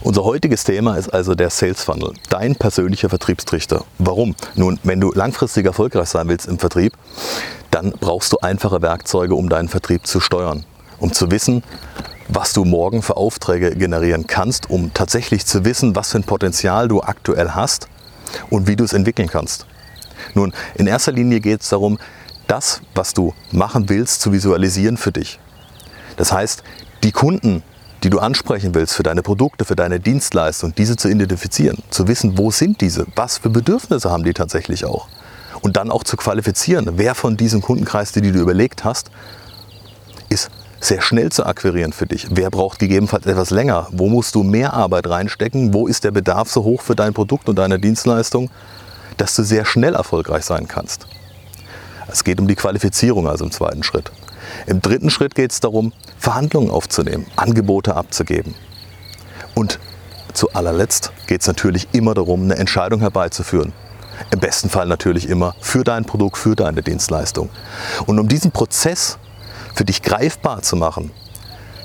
Unser heutiges Thema ist also der Sales Funnel, dein persönlicher Vertriebstrichter. Warum? Nun, wenn du langfristig erfolgreich sein willst im Vertrieb, dann brauchst du einfache Werkzeuge, um deinen Vertrieb zu steuern, um zu wissen, was du morgen für Aufträge generieren kannst, um tatsächlich zu wissen, was für ein Potenzial du aktuell hast und wie du es entwickeln kannst. Nun, in erster Linie geht es darum, das, was du machen willst, zu visualisieren für dich. Das heißt, die Kunden, die du ansprechen willst für deine Produkte, für deine Dienstleistung, diese zu identifizieren, zu wissen, wo sind diese, was für Bedürfnisse haben die tatsächlich auch. Und dann auch zu qualifizieren, wer von diesem Kundenkreis, die du überlegt hast, ist sehr schnell zu akquirieren für dich. Wer braucht gegebenenfalls etwas länger? Wo musst du mehr Arbeit reinstecken? Wo ist der Bedarf so hoch für dein Produkt und deine Dienstleistung, dass du sehr schnell erfolgreich sein kannst? Es geht um die Qualifizierung also im zweiten Schritt. Im dritten Schritt geht es darum, Verhandlungen aufzunehmen, Angebote abzugeben. Und zu allerletzt geht es natürlich immer darum, eine Entscheidung herbeizuführen. Im besten Fall natürlich immer für dein Produkt, für deine Dienstleistung. Und um diesen Prozess für dich greifbar zu machen,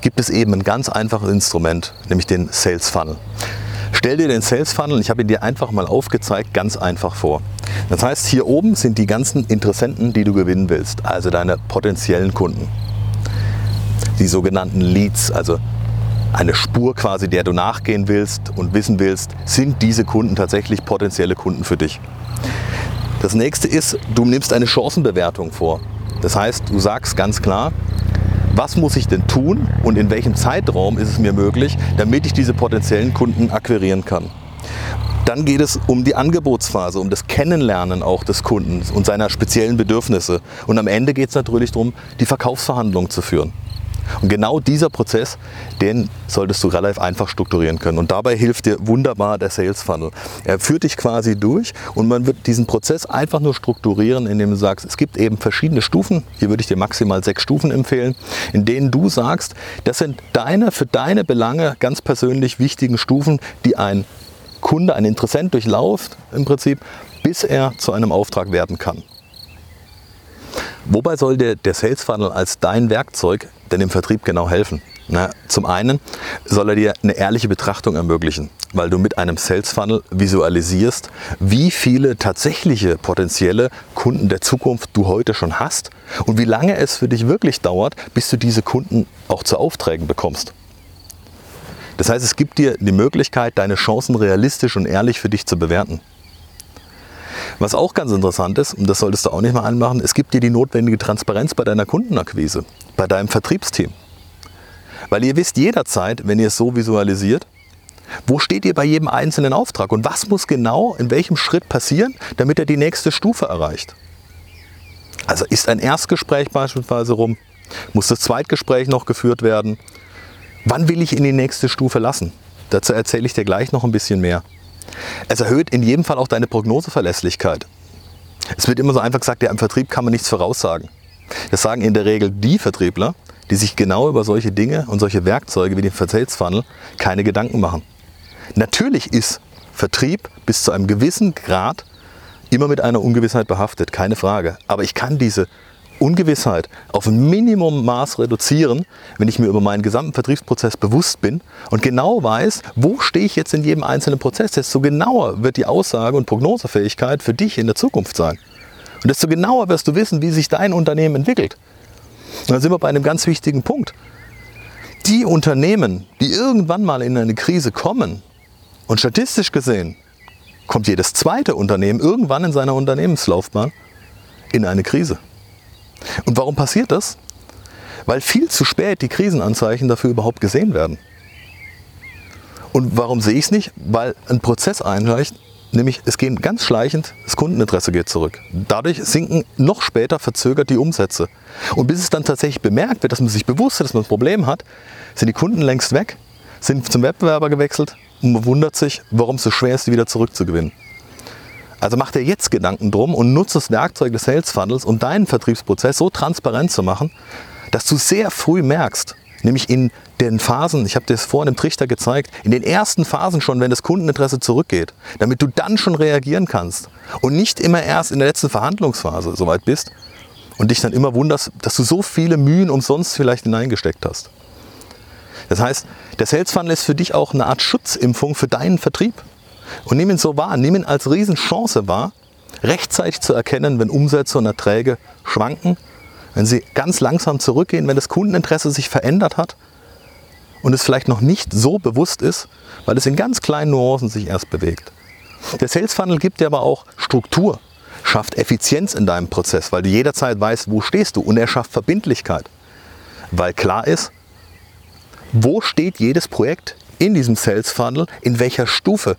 gibt es eben ein ganz einfaches Instrument, nämlich den Sales Funnel. Stell dir den Sales Funnel, ich habe ihn dir einfach mal aufgezeigt, ganz einfach vor. Das heißt, hier oben sind die ganzen Interessenten, die du gewinnen willst, also deine potenziellen Kunden. Die sogenannten Leads, also eine Spur quasi, der du nachgehen willst und wissen willst, sind diese Kunden tatsächlich potenzielle Kunden für dich. Das nächste ist, du nimmst eine Chancenbewertung vor. Das heißt, du sagst ganz klar, was muss ich denn tun und in welchem Zeitraum ist es mir möglich, damit ich diese potenziellen Kunden akquirieren kann. Dann geht es um die Angebotsphase, um das Kennenlernen auch des Kunden und seiner speziellen Bedürfnisse. Und am Ende geht es natürlich darum, die Verkaufsverhandlungen zu führen. Und genau dieser Prozess, den solltest du relativ einfach strukturieren können. Und dabei hilft dir wunderbar der Sales Funnel. Er führt dich quasi durch und man wird diesen Prozess einfach nur strukturieren, indem du sagst, es gibt eben verschiedene Stufen. Hier würde ich dir maximal sechs Stufen empfehlen, in denen du sagst, das sind deine, für deine Belange ganz persönlich wichtigen Stufen, die ein Kunde, ein Interessent durchlauft im Prinzip, bis er zu einem Auftrag werden kann. Wobei soll der, der Sales Funnel als dein Werkzeug denn im Vertrieb genau helfen? Na, zum einen soll er dir eine ehrliche Betrachtung ermöglichen, weil du mit einem Sales Funnel visualisierst, wie viele tatsächliche potenzielle Kunden der Zukunft du heute schon hast und wie lange es für dich wirklich dauert, bis du diese Kunden auch zu Aufträgen bekommst. Das heißt, es gibt dir die Möglichkeit, deine Chancen realistisch und ehrlich für dich zu bewerten. Was auch ganz interessant ist, und das solltest du auch nicht mal anmachen, es gibt dir die notwendige Transparenz bei deiner Kundenakquise, bei deinem Vertriebsteam. Weil ihr wisst jederzeit, wenn ihr es so visualisiert, wo steht ihr bei jedem einzelnen Auftrag und was muss genau in welchem Schritt passieren, damit er die nächste Stufe erreicht. Also ist ein Erstgespräch beispielsweise rum, muss das Zweitgespräch noch geführt werden, Wann will ich in die nächste Stufe lassen? Dazu erzähle ich dir gleich noch ein bisschen mehr. Es erhöht in jedem Fall auch deine Prognoseverlässlichkeit. Es wird immer so einfach gesagt, ja, im Vertrieb kann man nichts voraussagen. Das sagen in der Regel die Vertriebler, die sich genau über solche Dinge und solche Werkzeuge wie den Sales keine Gedanken machen. Natürlich ist Vertrieb bis zu einem gewissen Grad immer mit einer Ungewissheit behaftet, keine Frage. Aber ich kann diese Ungewissheit auf ein Minimummaß reduzieren, wenn ich mir über meinen gesamten Vertriebsprozess bewusst bin und genau weiß, wo stehe ich jetzt in jedem einzelnen Prozess, desto genauer wird die Aussage und Prognosefähigkeit für dich in der Zukunft sein. Und desto genauer wirst du wissen, wie sich dein Unternehmen entwickelt. Und dann sind wir bei einem ganz wichtigen Punkt. Die Unternehmen, die irgendwann mal in eine Krise kommen, und statistisch gesehen kommt jedes zweite Unternehmen irgendwann in seiner Unternehmenslaufbahn in eine Krise. Und warum passiert das? Weil viel zu spät die Krisenanzeichen dafür überhaupt gesehen werden. Und warum sehe ich es nicht? Weil ein Prozess einreicht, nämlich es geht ganz schleichend, das Kundeninteresse geht zurück. Dadurch sinken noch später verzögert die Umsätze. Und bis es dann tatsächlich bemerkt wird, dass man sich bewusst ist, dass man ein Problem hat, sind die Kunden längst weg, sind zum Wettbewerber gewechselt und man wundert sich, warum es so schwer ist, die wieder zurückzugewinnen. Also mach dir jetzt Gedanken drum und nutze das Werkzeug des Sales Funnels, um deinen Vertriebsprozess so transparent zu machen, dass du sehr früh merkst, nämlich in den Phasen, ich habe dir das vorhin im Trichter gezeigt, in den ersten Phasen schon, wenn das Kundeninteresse zurückgeht, damit du dann schon reagieren kannst und nicht immer erst in der letzten Verhandlungsphase soweit bist und dich dann immer wunderst, dass du so viele Mühen umsonst vielleicht hineingesteckt hast. Das heißt, der Sales Funnel ist für dich auch eine Art Schutzimpfung für deinen Vertrieb. Und ihn so wahr, ihn als Riesenchance wahr, rechtzeitig zu erkennen, wenn Umsätze und Erträge schwanken, wenn sie ganz langsam zurückgehen, wenn das Kundeninteresse sich verändert hat und es vielleicht noch nicht so bewusst ist, weil es in ganz kleinen Nuancen sich erst bewegt. Der Sales Funnel gibt dir aber auch Struktur, schafft Effizienz in deinem Prozess, weil du jederzeit weißt, wo stehst du und er schafft Verbindlichkeit, weil klar ist, wo steht jedes Projekt in diesem Sales Funnel, in welcher Stufe.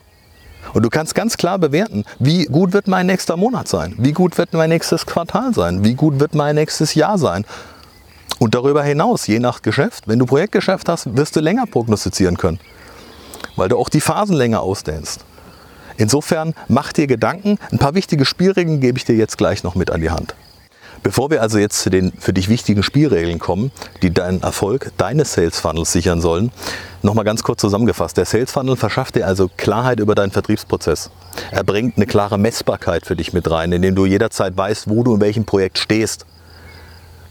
Und du kannst ganz klar bewerten, wie gut wird mein nächster Monat sein, wie gut wird mein nächstes Quartal sein, wie gut wird mein nächstes Jahr sein. Und darüber hinaus, je nach Geschäft, wenn du Projektgeschäft hast, wirst du länger prognostizieren können, weil du auch die Phasen länger ausdehnst. Insofern mach dir Gedanken. Ein paar wichtige Spielregeln gebe ich dir jetzt gleich noch mit an die Hand. Bevor wir also jetzt zu den für dich wichtigen Spielregeln kommen, die deinen Erfolg deines Sales Funnels sichern sollen, nochmal ganz kurz zusammengefasst. Der Sales Funnel verschafft dir also Klarheit über deinen Vertriebsprozess. Er bringt eine klare Messbarkeit für dich mit rein, indem du jederzeit weißt, wo du in welchem Projekt stehst.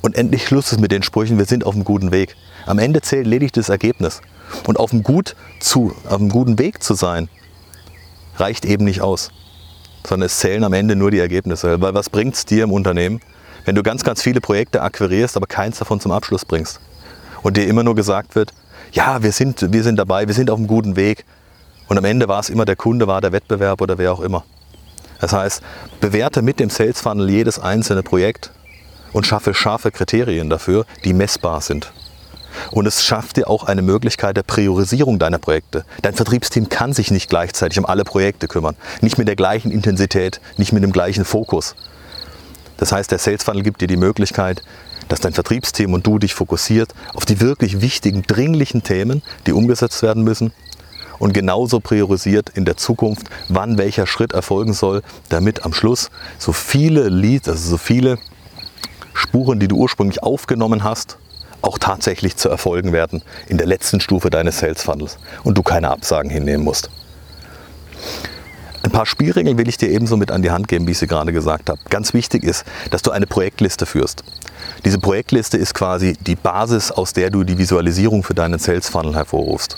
Und endlich Schluss ist mit den Sprüchen, wir sind auf einem guten Weg. Am Ende zählt lediglich das Ergebnis. Und auf einem, gut zu, auf einem guten Weg zu sein, reicht eben nicht aus. Sondern es zählen am Ende nur die Ergebnisse. Weil was bringt es dir im Unternehmen, wenn du ganz, ganz viele Projekte akquirierst, aber keins davon zum Abschluss bringst und dir immer nur gesagt wird, ja, wir sind, wir sind dabei, wir sind auf einem guten Weg und am Ende war es immer der Kunde, war der Wettbewerb oder wer auch immer. Das heißt, bewerte mit dem Sales Funnel jedes einzelne Projekt und schaffe scharfe Kriterien dafür, die messbar sind. Und es schafft dir auch eine Möglichkeit der Priorisierung deiner Projekte. Dein Vertriebsteam kann sich nicht gleichzeitig um alle Projekte kümmern. Nicht mit der gleichen Intensität, nicht mit dem gleichen Fokus. Das heißt, der Sales Funnel gibt dir die Möglichkeit, dass dein Vertriebsteam und du dich fokussiert auf die wirklich wichtigen, dringlichen Themen, die umgesetzt werden müssen und genauso priorisiert in der Zukunft, wann welcher Schritt erfolgen soll, damit am Schluss so viele Leads, also so viele Spuren, die du ursprünglich aufgenommen hast, auch tatsächlich zu erfolgen werden in der letzten Stufe deines Sales Funnels und du keine Absagen hinnehmen musst. Ein paar Spielregeln will ich dir ebenso mit an die Hand geben, wie ich sie gerade gesagt habe. Ganz wichtig ist, dass du eine Projektliste führst. Diese Projektliste ist quasi die Basis, aus der du die Visualisierung für deinen Sales Funnel hervorrufst.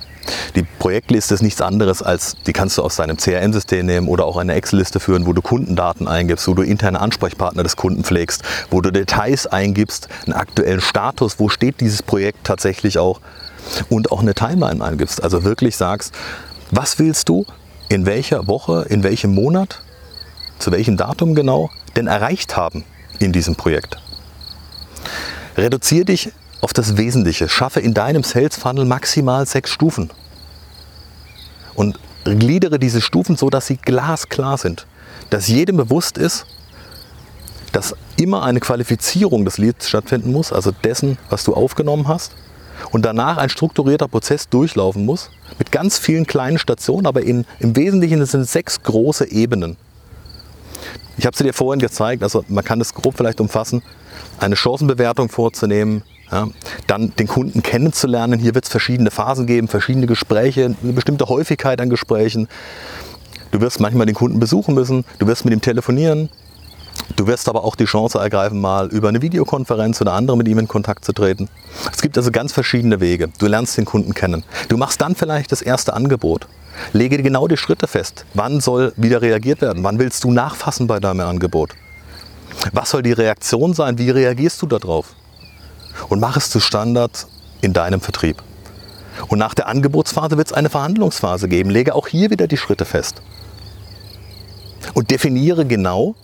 Die Projektliste ist nichts anderes als, die kannst du aus deinem CRM-System nehmen oder auch eine Excel-Liste führen, wo du Kundendaten eingibst, wo du interne Ansprechpartner des Kunden pflegst, wo du Details eingibst, einen aktuellen Status, wo steht dieses Projekt tatsächlich auch und auch eine Timeline eingibst. Also wirklich sagst, was willst du, in welcher Woche, in welchem Monat, zu welchem Datum genau denn erreicht haben in diesem Projekt. Reduziere dich auf das Wesentliche. Schaffe in deinem Sales Funnel maximal sechs Stufen. Und gliedere diese Stufen so, dass sie glasklar sind. Dass jedem bewusst ist, dass immer eine Qualifizierung des Leads stattfinden muss, also dessen, was du aufgenommen hast. Und danach ein strukturierter Prozess durchlaufen muss, mit ganz vielen kleinen Stationen, aber in, im Wesentlichen sind es sechs große Ebenen. Ich habe sie dir vorhin gezeigt, also man kann es grob vielleicht umfassen, eine Chancenbewertung vorzunehmen, ja, dann den Kunden kennenzulernen. Hier wird es verschiedene Phasen geben, verschiedene Gespräche, eine bestimmte Häufigkeit an Gesprächen. Du wirst manchmal den Kunden besuchen müssen, du wirst mit ihm telefonieren, Du wirst aber auch die Chance ergreifen, mal über eine Videokonferenz oder andere mit ihm in Kontakt zu treten. Es gibt also ganz verschiedene Wege. Du lernst den Kunden kennen. Du machst dann vielleicht das erste Angebot. Lege genau die Schritte fest. Wann soll wieder reagiert werden? Wann willst du nachfassen bei deinem Angebot? Was soll die Reaktion sein? Wie reagierst du darauf? Und mach es zu Standard in deinem Vertrieb. Und nach der Angebotsphase wird es eine Verhandlungsphase geben. Lege auch hier wieder die Schritte fest. Und definiere genau,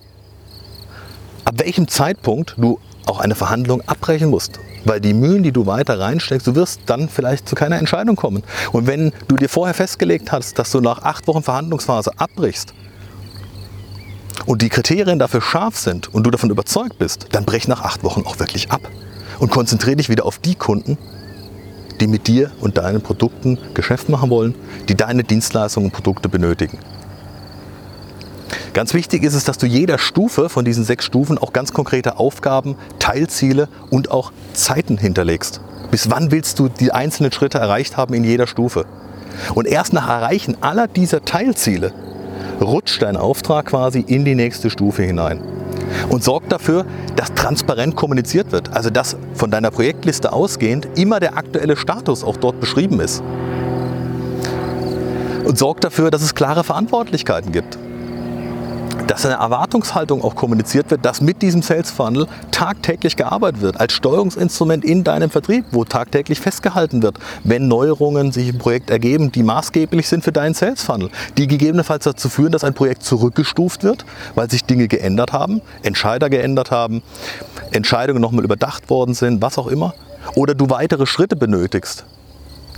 ab welchem Zeitpunkt du auch eine Verhandlung abbrechen musst. Weil die Mühen, die du weiter reinsteckst, du wirst dann vielleicht zu keiner Entscheidung kommen. Und wenn du dir vorher festgelegt hast, dass du nach acht Wochen Verhandlungsphase abbrichst und die Kriterien dafür scharf sind und du davon überzeugt bist, dann brech nach acht Wochen auch wirklich ab und konzentriere dich wieder auf die Kunden, die mit dir und deinen Produkten Geschäft machen wollen, die deine Dienstleistungen und Produkte benötigen. Ganz wichtig ist es, dass du jeder Stufe von diesen sechs Stufen auch ganz konkrete Aufgaben, Teilziele und auch Zeiten hinterlegst. Bis wann willst du die einzelnen Schritte erreicht haben in jeder Stufe? Und erst nach Erreichen aller dieser Teilziele rutscht dein Auftrag quasi in die nächste Stufe hinein. Und sorgt dafür, dass transparent kommuniziert wird. Also dass von deiner Projektliste ausgehend immer der aktuelle Status auch dort beschrieben ist. Und sorgt dafür, dass es klare Verantwortlichkeiten gibt dass eine Erwartungshaltung auch kommuniziert wird, dass mit diesem Sales Funnel tagtäglich gearbeitet wird, als Steuerungsinstrument in deinem Vertrieb, wo tagtäglich festgehalten wird, wenn Neuerungen sich im Projekt ergeben, die maßgeblich sind für deinen Sales Funnel, die gegebenenfalls dazu führen, dass ein Projekt zurückgestuft wird, weil sich Dinge geändert haben, Entscheider geändert haben, Entscheidungen nochmal überdacht worden sind, was auch immer, oder du weitere Schritte benötigst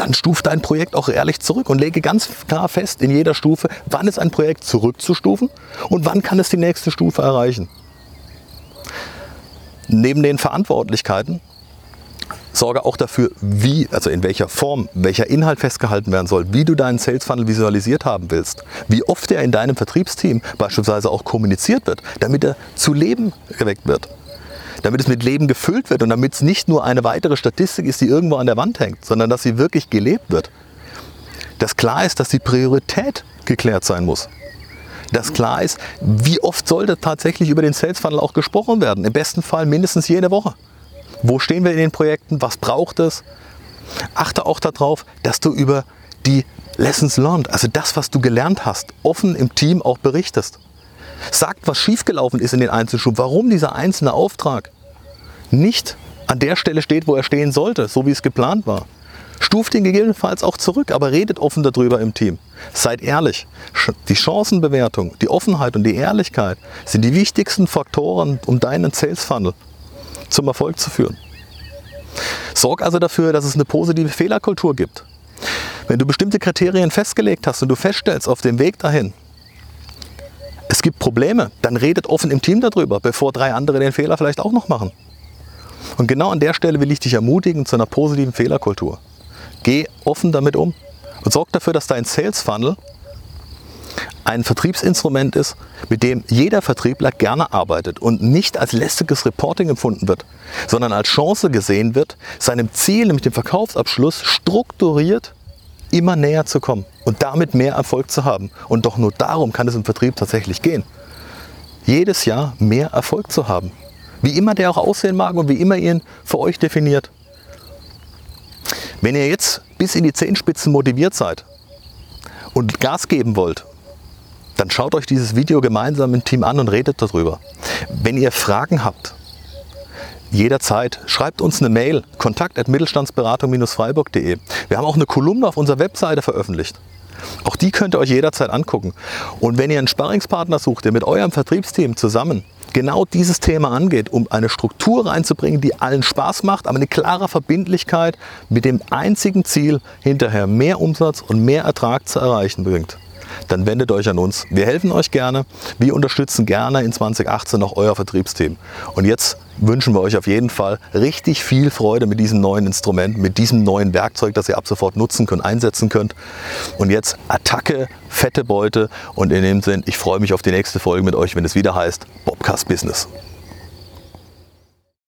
dann stuft dein Projekt auch ehrlich zurück und lege ganz klar fest in jeder Stufe, wann ist ein Projekt zurückzustufen und wann kann es die nächste Stufe erreichen. Neben den Verantwortlichkeiten sorge auch dafür, wie, also in welcher Form, welcher Inhalt festgehalten werden soll, wie du deinen Sales Funnel visualisiert haben willst, wie oft er in deinem Vertriebsteam beispielsweise auch kommuniziert wird, damit er zu Leben geweckt wird damit es mit Leben gefüllt wird und damit es nicht nur eine weitere Statistik ist, die irgendwo an der Wand hängt, sondern dass sie wirklich gelebt wird. Dass klar ist, dass die Priorität geklärt sein muss. Dass klar ist, wie oft sollte tatsächlich über den Sales Funnel auch gesprochen werden. Im besten Fall mindestens jede Woche. Wo stehen wir in den Projekten? Was braucht es? Achte auch darauf, dass du über die Lessons learned, also das, was du gelernt hast, offen im Team auch berichtest. Sagt, was schiefgelaufen ist in den Einzelstufen, warum dieser einzelne Auftrag nicht an der Stelle steht, wo er stehen sollte, so wie es geplant war. Stuft ihn gegebenenfalls auch zurück, aber redet offen darüber im Team. Seid ehrlich. Die Chancenbewertung, die Offenheit und die Ehrlichkeit sind die wichtigsten Faktoren, um deinen Sales Funnel zum Erfolg zu führen. Sorg also dafür, dass es eine positive Fehlerkultur gibt. Wenn du bestimmte Kriterien festgelegt hast und du feststellst auf dem Weg dahin, es gibt Probleme, dann redet offen im Team darüber, bevor drei andere den Fehler vielleicht auch noch machen. Und genau an der Stelle will ich dich ermutigen zu einer positiven Fehlerkultur. Geh offen damit um und sorg dafür, dass dein Sales Funnel ein Vertriebsinstrument ist, mit dem jeder Vertriebler gerne arbeitet und nicht als lästiges Reporting empfunden wird, sondern als Chance gesehen wird, seinem Ziel, nämlich dem Verkaufsabschluss, strukturiert immer näher zu kommen und damit mehr Erfolg zu haben. Und doch nur darum kann es im Vertrieb tatsächlich gehen. Jedes Jahr mehr Erfolg zu haben. Wie immer der auch aussehen mag und wie immer ihr ihn für euch definiert. Wenn ihr jetzt bis in die Zehenspitzen motiviert seid und Gas geben wollt, dann schaut euch dieses Video gemeinsam im Team an und redet darüber. Wenn ihr Fragen habt, jederzeit. Schreibt uns eine Mail, kontakt.mittelstandsberatung-freiburg.de. Wir haben auch eine Kolumne auf unserer Webseite veröffentlicht. Auch die könnt ihr euch jederzeit angucken. Und wenn ihr einen Sparringspartner sucht, der mit eurem Vertriebsteam zusammen genau dieses Thema angeht, um eine Struktur reinzubringen, die allen Spaß macht, aber eine klare Verbindlichkeit mit dem einzigen Ziel, hinterher mehr Umsatz und mehr Ertrag zu erreichen bringt, dann wendet euch an uns. Wir helfen euch gerne. Wir unterstützen gerne in 2018 auch euer Vertriebsteam. Und jetzt wünschen wir euch auf jeden Fall richtig viel Freude mit diesem neuen Instrument, mit diesem neuen Werkzeug, das ihr ab sofort nutzen könnt, einsetzen könnt. Und jetzt Attacke, fette Beute und in dem Sinn, ich freue mich auf die nächste Folge mit euch, wenn es wieder heißt Bobcast Business.